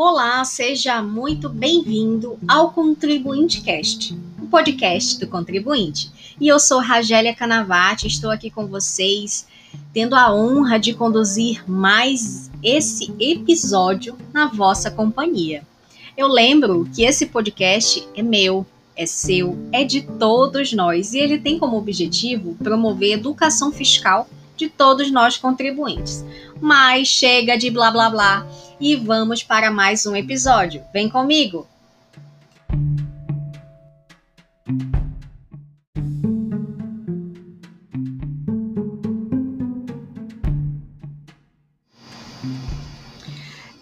Olá, seja muito bem-vindo ao Contribuinte Cast, o podcast do contribuinte. E eu sou Ragélia Canavati, estou aqui com vocês, tendo a honra de conduzir mais esse episódio na vossa companhia. Eu lembro que esse podcast é meu, é seu, é de todos nós e ele tem como objetivo promover educação fiscal de todos nós contribuintes. Mas chega de blá blá blá e vamos para mais um episódio. Vem comigo!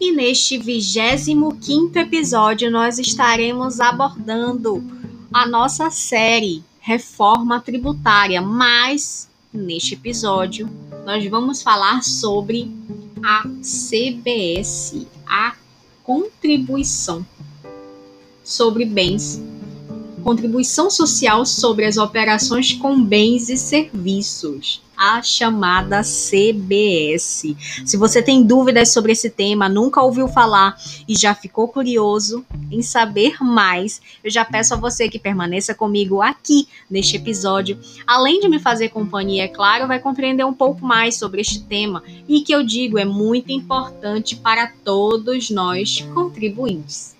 E neste 25 episódio nós estaremos abordando a nossa série Reforma Tributária, mas neste episódio nós vamos falar sobre a CBS, a contribuição sobre bens, contribuição social sobre as operações com bens e serviços a chamada CBS. Se você tem dúvidas sobre esse tema, nunca ouviu falar e já ficou curioso em saber mais, eu já peço a você que permaneça comigo aqui neste episódio. Além de me fazer companhia, é claro, vai compreender um pouco mais sobre este tema e que eu digo é muito importante para todos nós contribuintes.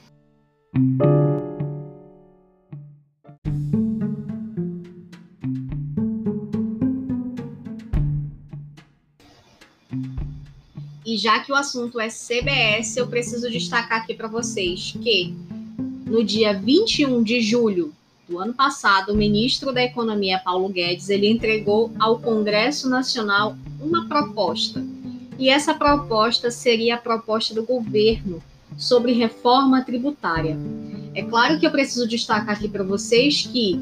E já que o assunto é CBS, eu preciso destacar aqui para vocês que no dia 21 de julho do ano passado, o ministro da Economia Paulo Guedes, ele entregou ao Congresso Nacional uma proposta. E essa proposta seria a proposta do governo sobre reforma tributária. É claro que eu preciso destacar aqui para vocês que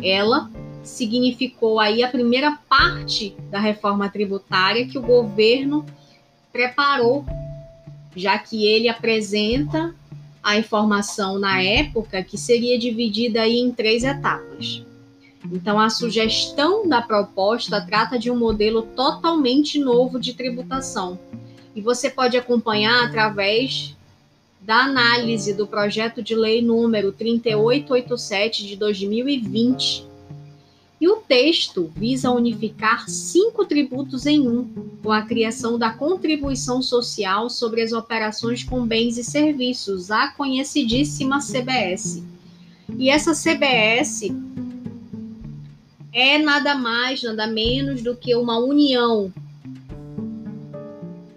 ela significou aí a primeira parte da reforma tributária que o governo preparou, já que ele apresenta a informação na época que seria dividida aí em três etapas. Então, a sugestão da proposta trata de um modelo totalmente novo de tributação. E você pode acompanhar através da análise do projeto de lei número 3887 de 2020, e o texto visa unificar cinco tributos em um, com a criação da contribuição social sobre as operações com bens e serviços, a conhecidíssima CBS. E essa CBS é nada mais, nada menos do que uma união.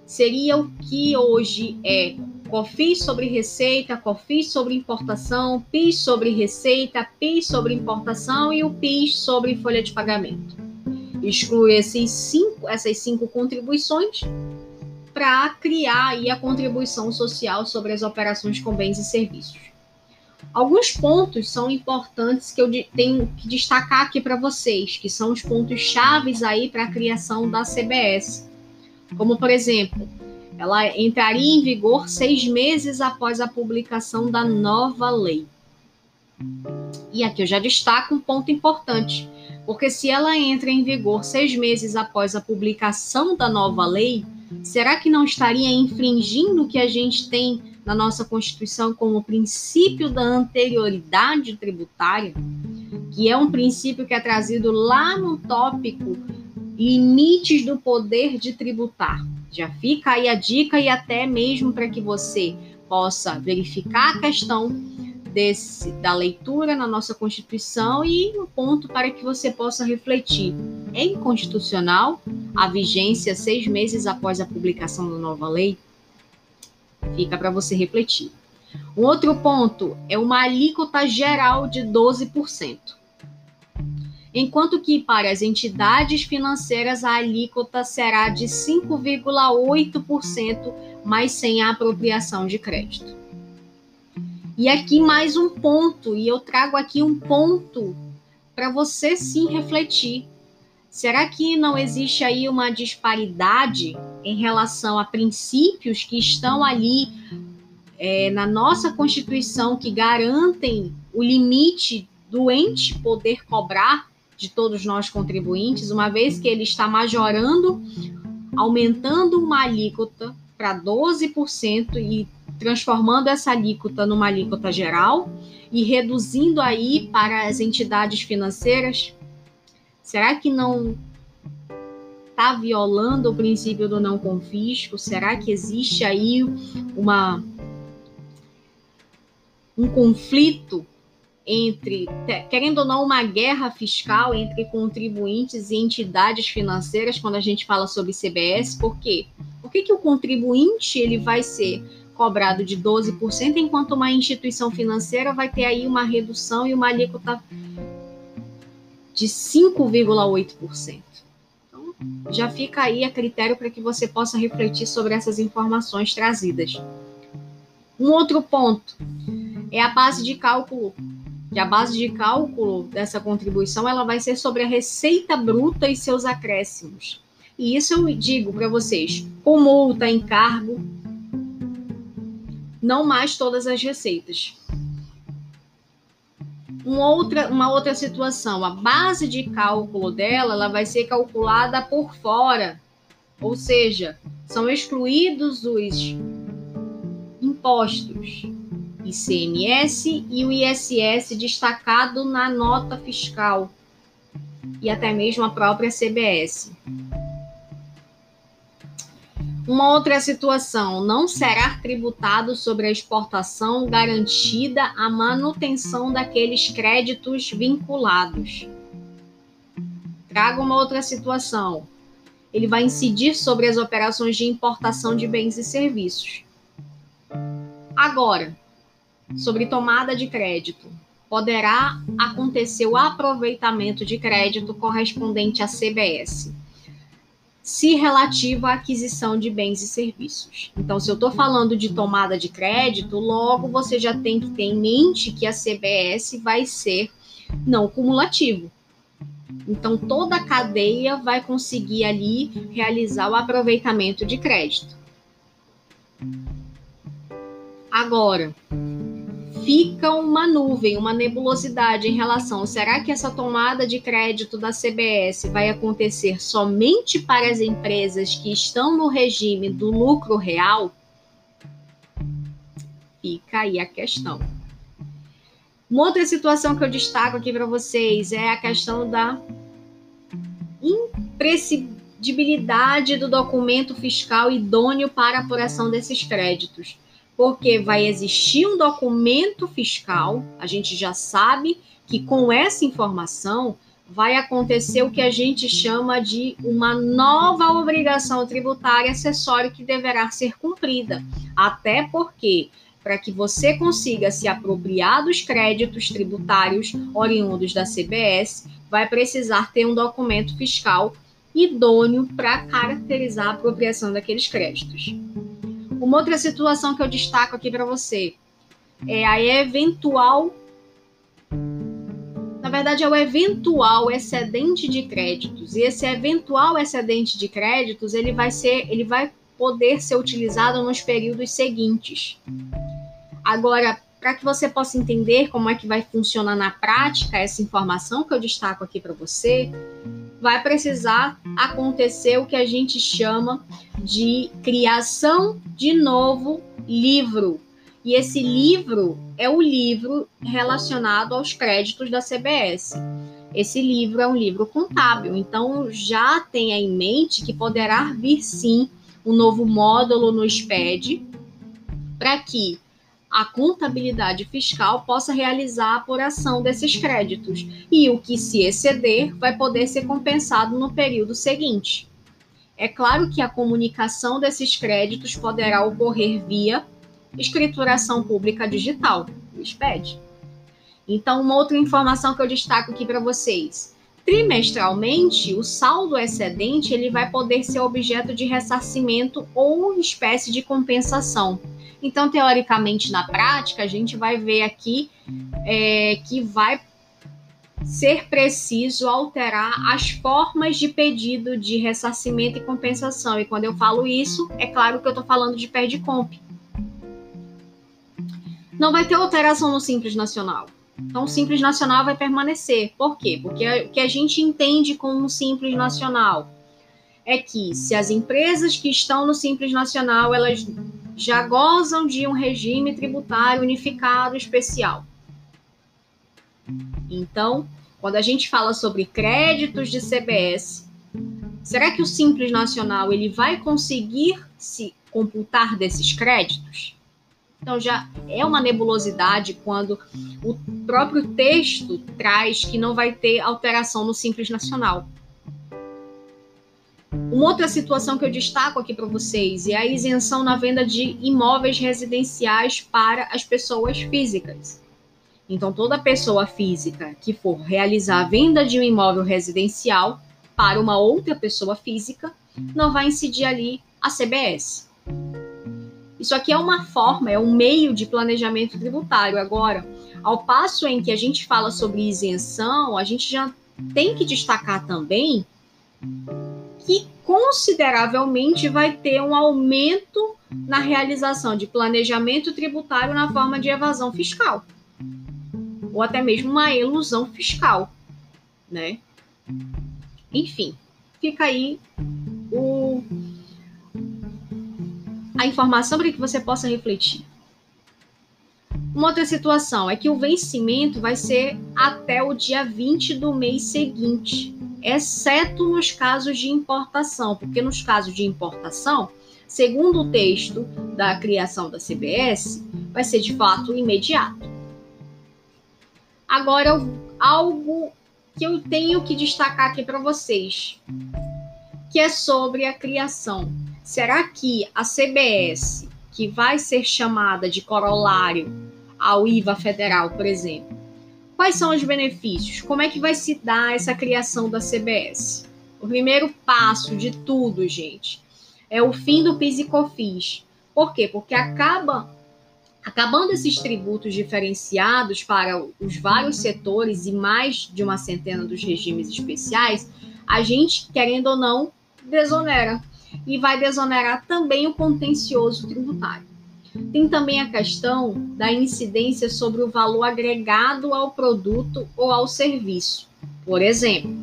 Seria o que hoje é COFINS sobre receita, COFINS sobre importação, PIS sobre receita, PIS sobre importação e o PIS sobre folha de pagamento. Exclui esses cinco, essas cinco contribuições para criar a contribuição social sobre as operações com bens e serviços. Alguns pontos são importantes que eu tenho que destacar aqui para vocês, que são os pontos chaves aí para a criação da CBS. Como, por exemplo, ela entraria em vigor seis meses após a publicação da nova lei. E aqui eu já destaco um ponto importante, porque se ela entra em vigor seis meses após a publicação da nova lei, será que não estaria infringindo o que a gente tem na nossa Constituição como princípio da anterioridade tributária, que é um princípio que é trazido lá no tópico limites do poder de tributar. Já fica aí a dica e até mesmo para que você possa verificar a questão desse, da leitura na nossa Constituição e um ponto para que você possa refletir. É inconstitucional a vigência seis meses após a publicação da nova lei? Fica para você refletir. Um outro ponto é uma alíquota geral de 12% enquanto que para as entidades financeiras a alíquota será de 5,8%, mas sem a apropriação de crédito. E aqui mais um ponto, e eu trago aqui um ponto para você sim refletir. Será que não existe aí uma disparidade em relação a princípios que estão ali é, na nossa Constituição que garantem o limite do ente poder cobrar de todos nós contribuintes, uma vez que ele está majorando, aumentando uma alíquota para 12% e transformando essa alíquota numa alíquota geral e reduzindo aí para as entidades financeiras? Será que não está violando o princípio do não confisco? Será que existe aí uma um conflito entre, querendo ou não, uma guerra fiscal entre contribuintes e entidades financeiras quando a gente fala sobre CBS? Por quê? Por que, que o contribuinte ele vai ser cobrado de 12%, enquanto uma instituição financeira vai ter aí uma redução e uma alíquota de 5,8%. Então, já fica aí a critério para que você possa refletir sobre essas informações trazidas. Um outro ponto é a base de cálculo. Que a base de cálculo dessa contribuição ela vai ser sobre a receita bruta e seus acréscimos. E isso eu digo para vocês, com multa, encargo, não mais todas as receitas. Uma outra, uma outra situação, a base de cálculo dela ela vai ser calculada por fora, ou seja, são excluídos os impostos ICMS e o ISS destacado na nota fiscal e até mesmo a própria CBS. Uma outra situação, não será tributado sobre a exportação garantida a manutenção daqueles créditos vinculados. Traga uma outra situação. Ele vai incidir sobre as operações de importação de bens e serviços. Agora, sobre tomada de crédito. Poderá acontecer o aproveitamento de crédito correspondente à CBS se relativo à aquisição de bens e serviços. Então, se eu estou falando de tomada de crédito, logo você já tem que ter em mente que a CBS vai ser não cumulativo. Então, toda a cadeia vai conseguir ali realizar o aproveitamento de crédito. Agora, fica uma nuvem, uma nebulosidade em relação: será que essa tomada de crédito da CBS vai acontecer somente para as empresas que estão no regime do lucro real? Fica aí a questão. Uma outra situação que eu destaco aqui para vocês é a questão da imprescindibilidade do documento fiscal idôneo para apuração desses créditos porque vai existir um documento fiscal, a gente já sabe que com essa informação vai acontecer o que a gente chama de uma nova obrigação tributária acessória que deverá ser cumprida. Até porque, para que você consiga se apropriar dos créditos tributários oriundos da CBS, vai precisar ter um documento fiscal idôneo para caracterizar a apropriação daqueles créditos. Uma outra situação que eu destaco aqui para você é a eventual. Na verdade, é o eventual excedente de créditos. E esse eventual excedente de créditos, ele vai ser, ele vai poder ser utilizado nos períodos seguintes. Agora, para que você possa entender como é que vai funcionar na prática essa informação que eu destaco aqui para você, vai precisar acontecer o que a gente chama de criação de novo livro. E esse livro é o livro relacionado aos créditos da CBS. Esse livro é um livro contábil, então já tenha em mente que poderá vir sim um novo módulo no SPED para que a contabilidade fiscal possa realizar a apuração desses créditos e o que se exceder vai poder ser compensado no período seguinte. É claro que a comunicação desses créditos poderá ocorrer via escrituração pública digital, SPED. Então, uma outra informação que eu destaco aqui para vocês. Trimestralmente, o saldo excedente ele vai poder ser objeto de ressarcimento ou espécie de compensação então, teoricamente, na prática, a gente vai ver aqui é, que vai ser preciso alterar as formas de pedido de ressarcimento e compensação. E quando eu falo isso, é claro que eu estou falando de pé de comp. Não vai ter alteração no Simples Nacional. Então, o Simples Nacional vai permanecer. Por quê? Porque o que a gente entende como Simples Nacional é que se as empresas que estão no Simples Nacional, elas já gozam de um regime tributário unificado especial. Então, quando a gente fala sobre créditos de CBS, será que o Simples Nacional ele vai conseguir se computar desses créditos? Então já é uma nebulosidade quando o próprio texto traz que não vai ter alteração no Simples Nacional. Uma outra situação que eu destaco aqui para vocês é a isenção na venda de imóveis residenciais para as pessoas físicas. Então, toda pessoa física que for realizar a venda de um imóvel residencial para uma outra pessoa física não vai incidir ali a CBS. Isso aqui é uma forma, é um meio de planejamento tributário. Agora, ao passo em que a gente fala sobre isenção, a gente já tem que destacar também que consideravelmente vai ter um aumento na realização de planejamento tributário na forma de evasão fiscal ou até mesmo uma ilusão fiscal, né? Enfim, fica aí o, a informação para que você possa refletir. Uma outra situação é que o vencimento vai ser até o dia 20 do mês seguinte, exceto nos casos de importação, porque nos casos de importação, segundo o texto da criação da CBS, vai ser de fato imediato. Agora, algo que eu tenho que destacar aqui para vocês, que é sobre a criação. Será que a CBS, que vai ser chamada de corolário ao IVA federal, por exemplo, quais são os benefícios? Como é que vai se dar essa criação da CBS? O primeiro passo de tudo, gente, é o fim do PIS e COFINS. Por quê? Porque acaba Acabando esses tributos diferenciados para os vários setores e mais de uma centena dos regimes especiais, a gente, querendo ou não, desonera. E vai desonerar também o contencioso tributário. Tem também a questão da incidência sobre o valor agregado ao produto ou ao serviço. Por exemplo,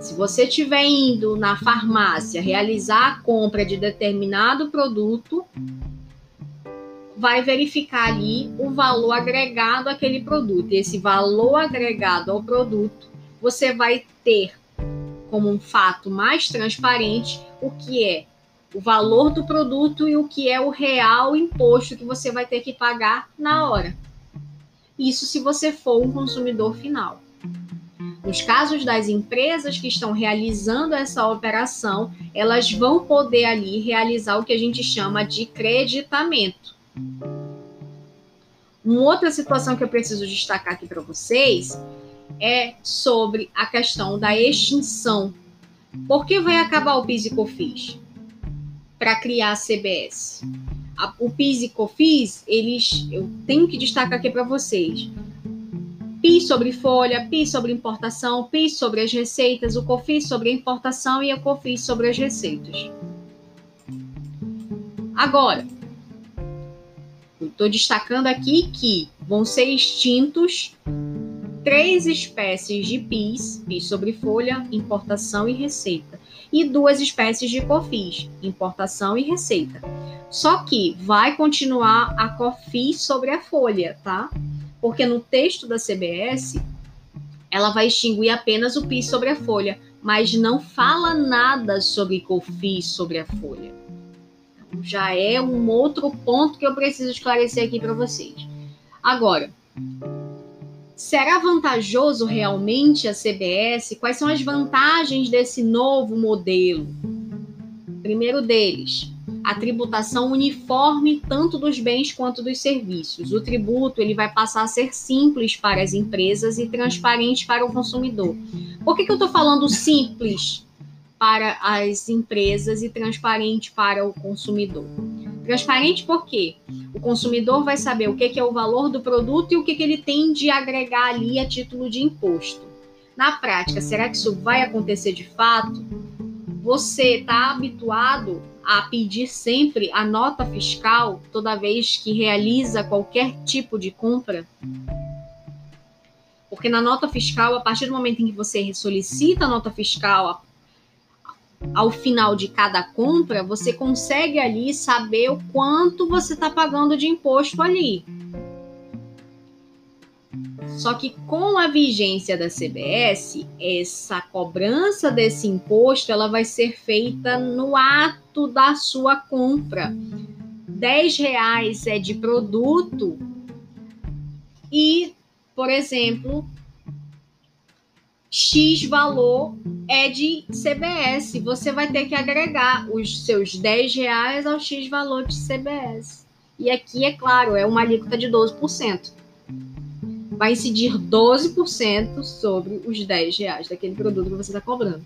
se você estiver indo na farmácia realizar a compra de determinado produto, vai verificar ali o valor agregado àquele produto. E esse valor agregado ao produto, você vai ter como um fato mais transparente o que é o valor do produto e o que é o real imposto que você vai ter que pagar na hora. Isso se você for um consumidor final. Nos casos das empresas que estão realizando essa operação, elas vão poder ali realizar o que a gente chama de creditamento. Uma outra situação que eu preciso destacar aqui para vocês é sobre a questão da extinção. Por que vai acabar o PIS e COFINS? Para criar a CBS. o PIS e COFINS, eles, eu tenho que destacar aqui para vocês. PIS sobre folha, PIS sobre importação, PIS sobre as receitas, o COFINS sobre a importação e a COFINS sobre as receitas. Agora, Estou destacando aqui que vão ser extintos três espécies de PIS, PIS sobre folha, importação e receita, e duas espécies de COFIS, importação e receita. Só que vai continuar a COFIS sobre a folha, tá? Porque no texto da CBS, ela vai extinguir apenas o PIS sobre a folha, mas não fala nada sobre COFIS sobre a folha já é um outro ponto que eu preciso esclarecer aqui para vocês. Agora, será vantajoso realmente a CBS? Quais são as vantagens desse novo modelo? Primeiro deles, a tributação uniforme tanto dos bens quanto dos serviços. O tributo ele vai passar a ser simples para as empresas e transparente para o consumidor. Por que, que eu estou falando simples? para as empresas e transparente para o consumidor. Transparente porque o consumidor vai saber o que é o valor do produto e o que ele tem de agregar ali a título de imposto. Na prática, será que isso vai acontecer de fato? Você está habituado a pedir sempre a nota fiscal toda vez que realiza qualquer tipo de compra? Porque na nota fiscal, a partir do momento em que você solicita a nota fiscal ao final de cada compra, você consegue ali saber o quanto você está pagando de imposto ali. Só que com a vigência da CBS, essa cobrança desse imposto ela vai ser feita no ato da sua compra. 10 reais é de produto e, por exemplo, X valor é de CBS. Você vai ter que agregar os seus 10 reais ao X valor de CBS. E aqui, é claro, é uma alíquota de 12%. Vai incidir 12% sobre os 10 reais daquele produto que você está cobrando.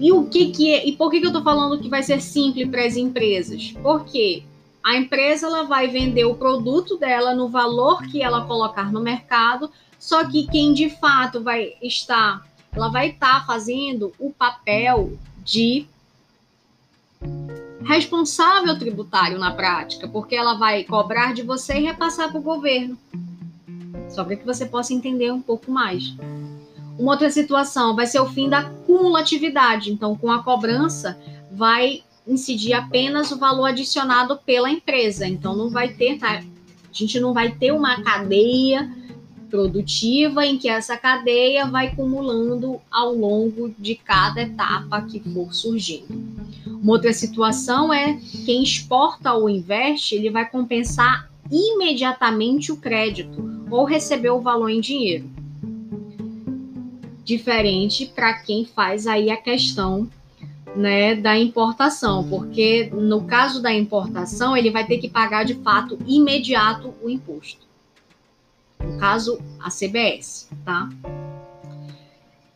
E o que, que é, e por que, que eu estou falando que vai ser simples para as empresas? Porque a empresa ela vai vender o produto dela no valor que ela colocar no mercado, só que quem de fato vai estar, ela vai estar fazendo o papel de responsável tributário na prática, porque ela vai cobrar de você e repassar para o governo. Só para que você possa entender um pouco mais. Uma outra situação vai ser o fim da cumulatividade. Então, com a cobrança, vai incidir apenas o valor adicionado pela empresa. Então, não vai ter, tá? A gente não vai ter uma cadeia produtiva em que essa cadeia vai acumulando ao longo de cada etapa que for surgindo. Uma outra situação é quem exporta ou investe, ele vai compensar imediatamente o crédito ou receber o valor em dinheiro. Diferente para quem faz aí a questão né, da importação, porque no caso da importação, ele vai ter que pagar de fato imediato o imposto no caso, a CBS, tá?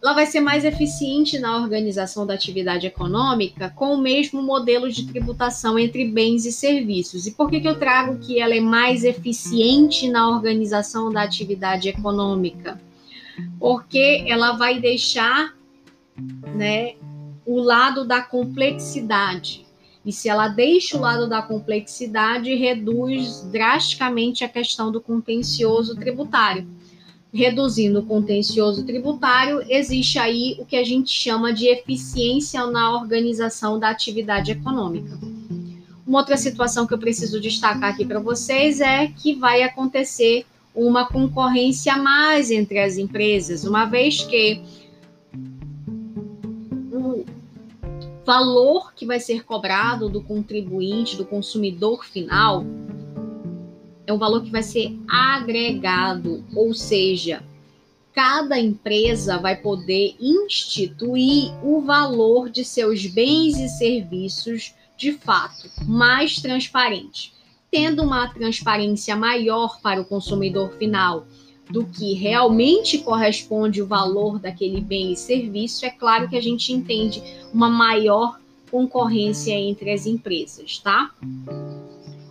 Ela vai ser mais eficiente na organização da atividade econômica com o mesmo modelo de tributação entre bens e serviços. E por que, que eu trago que ela é mais eficiente na organização da atividade econômica? Porque ela vai deixar né, o lado da complexidade e se ela deixa o lado da complexidade, reduz drasticamente a questão do contencioso tributário. Reduzindo o contencioso tributário, existe aí o que a gente chama de eficiência na organização da atividade econômica. Uma outra situação que eu preciso destacar aqui para vocês é que vai acontecer uma concorrência a mais entre as empresas, uma vez que valor que vai ser cobrado do contribuinte, do consumidor final, é um valor que vai ser agregado, ou seja, cada empresa vai poder instituir o valor de seus bens e serviços de fato mais transparente, tendo uma transparência maior para o consumidor final do que realmente corresponde o valor daquele bem e serviço, é claro que a gente entende uma maior concorrência entre as empresas, tá?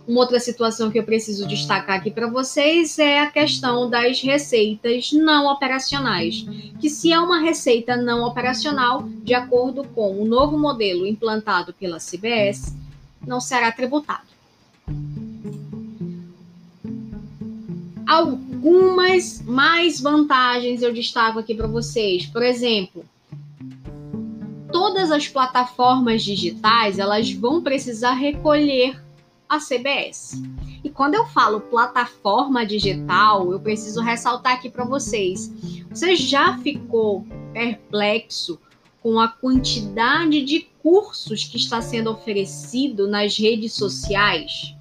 Uma outra situação que eu preciso destacar aqui para vocês é a questão das receitas não operacionais. Que se é uma receita não operacional, de acordo com o novo modelo implantado pela CBS, não será tributado. Algumas mais vantagens eu destaco aqui para vocês. Por exemplo, todas as plataformas digitais elas vão precisar recolher a CBS. E quando eu falo plataforma digital, eu preciso ressaltar aqui para vocês. Você já ficou perplexo com a quantidade de cursos que está sendo oferecido nas redes sociais?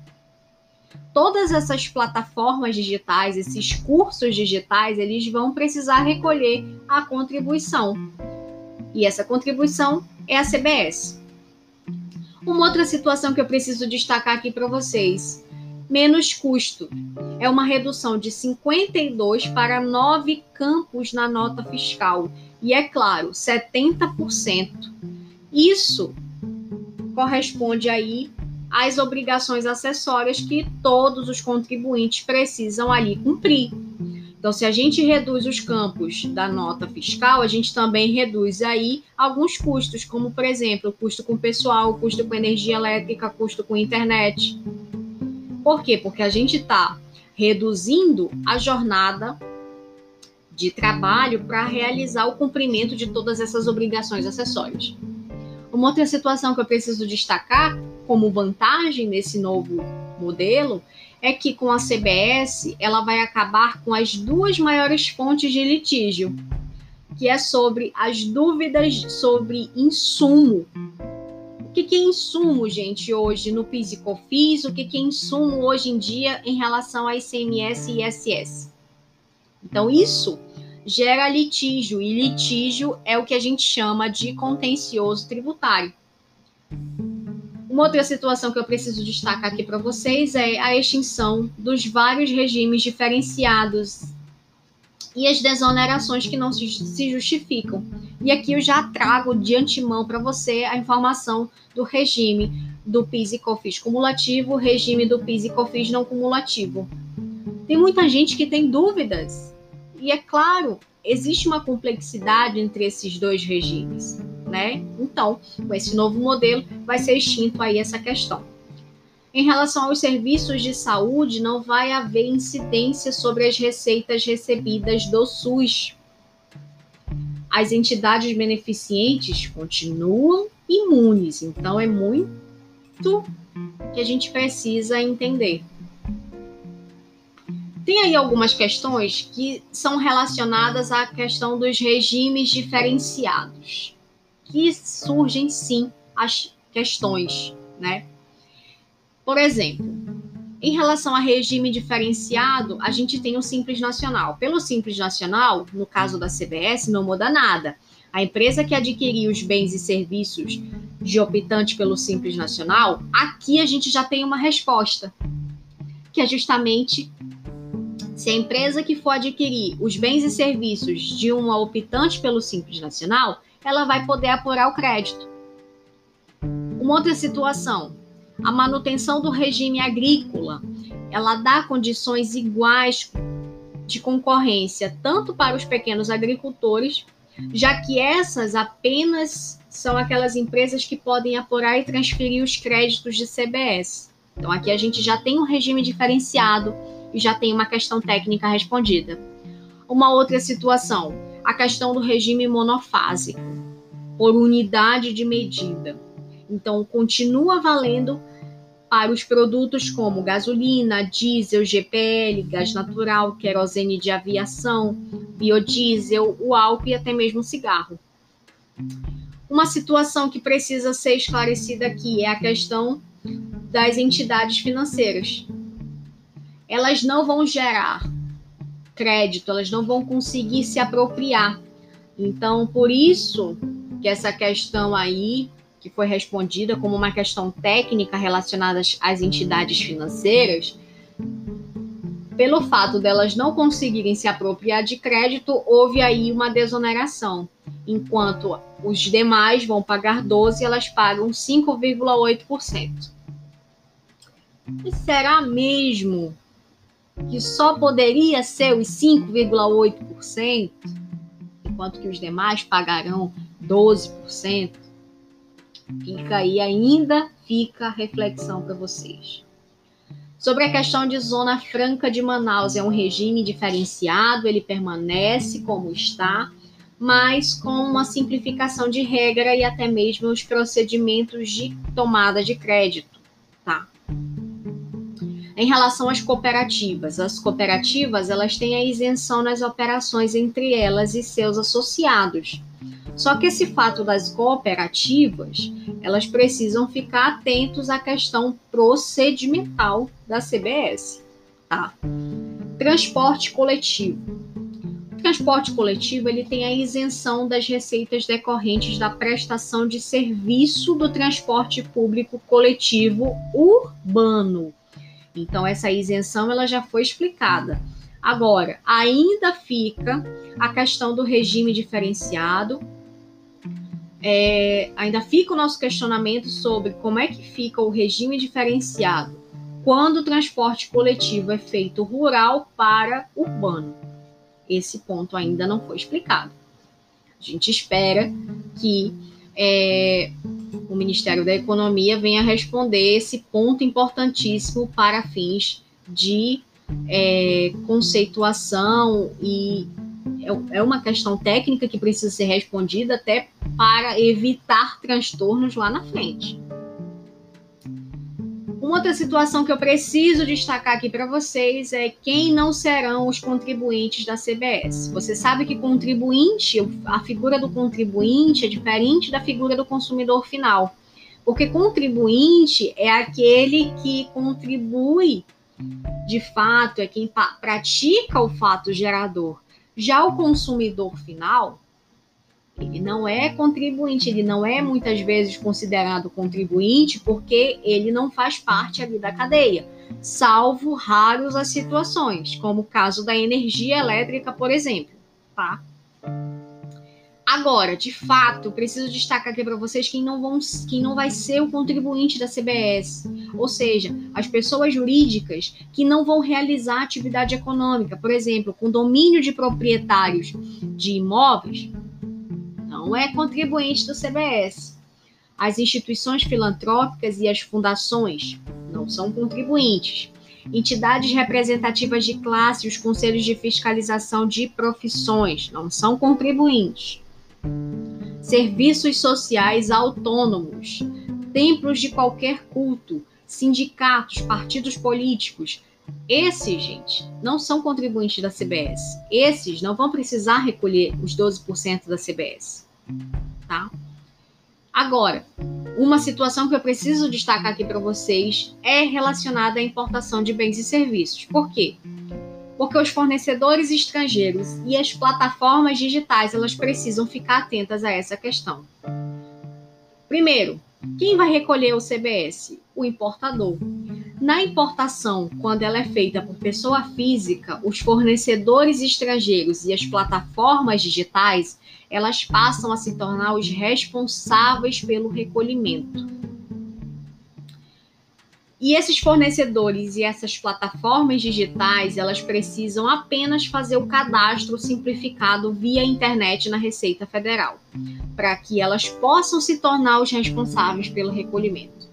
Todas essas plataformas digitais, esses cursos digitais, eles vão precisar recolher a contribuição. E essa contribuição é a CBS. Uma outra situação que eu preciso destacar aqui para vocês: menos custo. É uma redução de 52 para 9 campos na nota fiscal. E é claro, 70%. Isso corresponde aí as obrigações acessórias que todos os contribuintes precisam ali cumprir. Então, se a gente reduz os campos da nota fiscal, a gente também reduz aí alguns custos, como, por exemplo, o custo com pessoal, o custo com energia elétrica, custo com internet. Por quê? Porque a gente está reduzindo a jornada de trabalho para realizar o cumprimento de todas essas obrigações acessórias. Uma outra situação que eu preciso destacar como vantagem nesse novo modelo é que com a CBS ela vai acabar com as duas maiores fontes de litígio, que é sobre as dúvidas sobre insumo. O que é insumo, gente, hoje no PIS e COFIS? O que é insumo hoje em dia em relação a ICMS e ISS? Então, isso gera litígio, e litígio é o que a gente chama de contencioso tributário. Uma outra situação que eu preciso destacar aqui para vocês é a extinção dos vários regimes diferenciados e as desonerações que não se justificam. E aqui eu já trago de antemão para você a informação do regime do PIS e COFIS cumulativo, regime do PIS e COFIS não cumulativo. Tem muita gente que tem dúvidas e é claro, existe uma complexidade entre esses dois regimes, né? Então, com esse novo modelo, vai ser extinto aí essa questão. Em relação aos serviços de saúde, não vai haver incidência sobre as receitas recebidas do SUS. As entidades beneficentes continuam imunes, então é muito que a gente precisa entender. Tem aí algumas questões que são relacionadas à questão dos regimes diferenciados, que surgem sim as questões, né? Por exemplo, em relação a regime diferenciado, a gente tem o Simples Nacional. Pelo Simples Nacional, no caso da CBS, não muda nada. A empresa que adquirir os bens e serviços de optante pelo Simples Nacional, aqui a gente já tem uma resposta, que é justamente se a empresa que for adquirir os bens e serviços de uma optante pelo Simples Nacional, ela vai poder apurar o crédito. Uma outra situação, a manutenção do regime agrícola, ela dá condições iguais de concorrência tanto para os pequenos agricultores, já que essas apenas são aquelas empresas que podem apurar e transferir os créditos de CBS. Então aqui a gente já tem um regime diferenciado e já tem uma questão técnica respondida. Uma outra situação, a questão do regime monofásico, por unidade de medida. Então, continua valendo para os produtos como gasolina, diesel, GPL, gás natural, querosene de aviação, biodiesel, o álcool e até mesmo cigarro. Uma situação que precisa ser esclarecida aqui é a questão das entidades financeiras elas não vão gerar crédito, elas não vão conseguir se apropriar. Então, por isso que essa questão aí, que foi respondida como uma questão técnica relacionada às entidades financeiras, pelo fato delas não conseguirem se apropriar de crédito, houve aí uma desoneração. Enquanto os demais vão pagar 12, elas pagam 5,8%. E será mesmo que só poderia ser os 5,8%, enquanto que os demais pagarão 12%. Fica aí ainda, fica a reflexão para vocês. Sobre a questão de Zona Franca de Manaus, é um regime diferenciado, ele permanece como está, mas com uma simplificação de regra e até mesmo os procedimentos de tomada de crédito? Em relação às cooperativas, as cooperativas elas têm a isenção nas operações entre elas e seus associados. Só que esse fato das cooperativas, elas precisam ficar atentos à questão procedimental da CBS, tá? Transporte coletivo. O transporte coletivo ele tem a isenção das receitas decorrentes da prestação de serviço do transporte público coletivo urbano. Então essa isenção ela já foi explicada. Agora, ainda fica a questão do regime diferenciado. É, ainda fica o nosso questionamento sobre como é que fica o regime diferenciado quando o transporte coletivo é feito rural para urbano. Esse ponto ainda não foi explicado. A gente espera que é, o Ministério da Economia venha responder esse ponto importantíssimo para fins de é, conceituação e é, é uma questão técnica que precisa ser respondida até para evitar transtornos lá na frente. Uma outra situação que eu preciso destacar aqui para vocês é quem não serão os contribuintes da CBS. Você sabe que contribuinte, a figura do contribuinte é diferente da figura do consumidor final. Porque contribuinte é aquele que contribui de fato, é quem pratica o fato gerador. Já o consumidor final, ele não é contribuinte, ele não é muitas vezes considerado contribuinte porque ele não faz parte ali da cadeia, salvo raros as situações, como o caso da energia elétrica, por exemplo, tá? Agora, de fato, preciso destacar aqui para vocês quem não, vão, quem não vai ser o contribuinte da CBS. Ou seja, as pessoas jurídicas que não vão realizar atividade econômica. Por exemplo, com domínio de proprietários de imóveis, não é contribuinte do CBS. As instituições filantrópicas e as fundações não são contribuintes. Entidades representativas de classe e os conselhos de fiscalização de profissões não são contribuintes serviços sociais autônomos, templos de qualquer culto, sindicatos, partidos políticos. Esses, gente, não são contribuintes da CBS. Esses não vão precisar recolher os 12% da CBS. Tá? Agora, uma situação que eu preciso destacar aqui para vocês é relacionada à importação de bens e serviços. Por quê? porque os fornecedores estrangeiros e as plataformas digitais elas precisam ficar atentas a essa questão. Primeiro, quem vai recolher o CBS? O importador. Na importação, quando ela é feita por pessoa física, os fornecedores estrangeiros e as plataformas digitais, elas passam a se tornar os responsáveis pelo recolhimento. E esses fornecedores e essas plataformas digitais, elas precisam apenas fazer o cadastro simplificado via internet na Receita Federal, para que elas possam se tornar os responsáveis pelo recolhimento.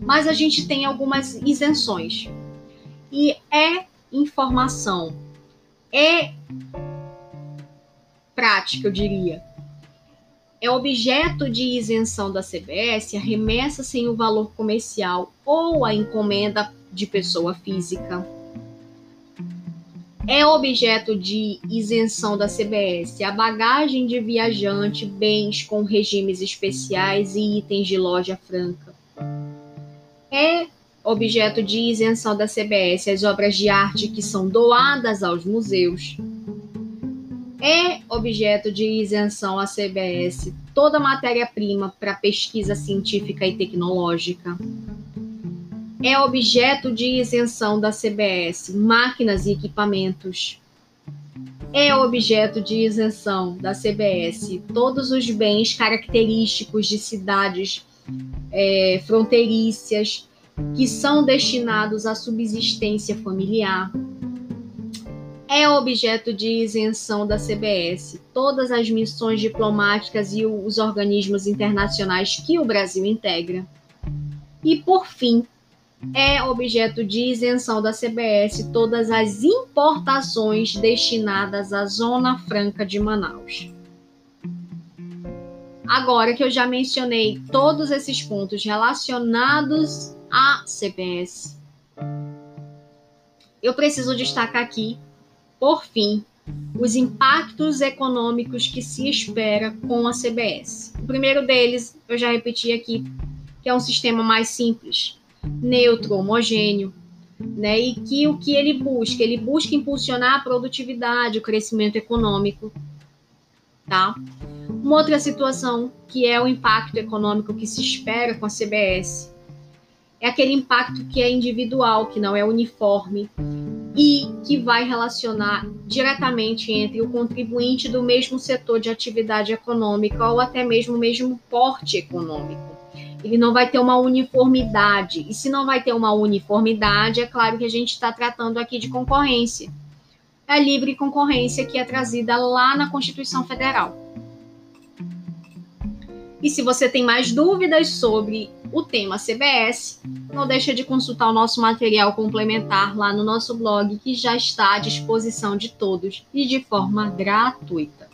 Mas a gente tem algumas isenções. E é informação, é prática, eu diria, é objeto de isenção da CBS a remessa sem o valor comercial ou a encomenda de pessoa física. É objeto de isenção da CBS a bagagem de viajante, bens com regimes especiais e itens de loja franca. É objeto de isenção da CBS as obras de arte que são doadas aos museus é objeto de isenção à CBS toda matéria-prima para pesquisa científica e tecnológica. É objeto de isenção da CBS máquinas e equipamentos. É objeto de isenção da CBS todos os bens característicos de cidades é, fronteiriças que são destinados à subsistência familiar é objeto de isenção da CBS. Todas as missões diplomáticas e os organismos internacionais que o Brasil integra. E, por fim, é objeto de isenção da CBS todas as importações destinadas à Zona Franca de Manaus. Agora que eu já mencionei todos esses pontos relacionados à CBS, eu preciso destacar aqui por fim, os impactos econômicos que se espera com a CBS. O primeiro deles, eu já repeti aqui, que é um sistema mais simples, neutro, homogêneo, né? E que o que ele busca? Ele busca impulsionar a produtividade, o crescimento econômico, tá? Uma outra situação que é o impacto econômico que se espera com a CBS é aquele impacto que é individual, que não é uniforme, e que vai relacionar diretamente entre o contribuinte do mesmo setor de atividade econômica ou até mesmo o mesmo porte econômico. Ele não vai ter uma uniformidade. E se não vai ter uma uniformidade, é claro que a gente está tratando aqui de concorrência. É a livre concorrência que é trazida lá na Constituição Federal. E se você tem mais dúvidas sobre o tema CBS, não deixa de consultar o nosso material complementar lá no nosso blog, que já está à disposição de todos e de forma gratuita.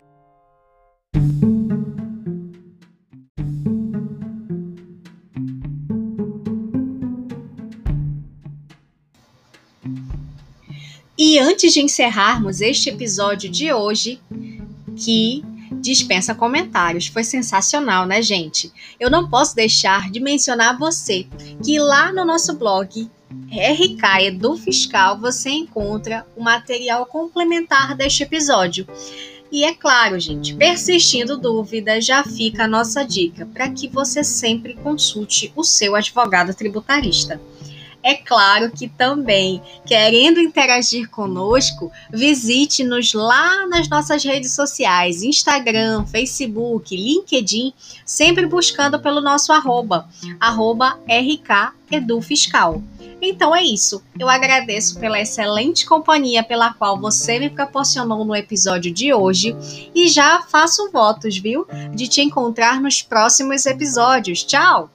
E antes de encerrarmos este episódio de hoje, que dispensa comentários. Foi sensacional, né, gente? Eu não posso deixar de mencionar você que lá no nosso blog RK Edu Fiscal você encontra o material complementar deste episódio. E é claro, gente, persistindo dúvidas, já fica a nossa dica para que você sempre consulte o seu advogado tributarista. É claro que também, querendo interagir conosco, visite-nos lá nas nossas redes sociais, Instagram, Facebook, LinkedIn, sempre buscando pelo nosso arroba, arroba rkedufiscal. Então é isso. Eu agradeço pela excelente companhia pela qual você me proporcionou no episódio de hoje e já faço votos, viu? De te encontrar nos próximos episódios. Tchau!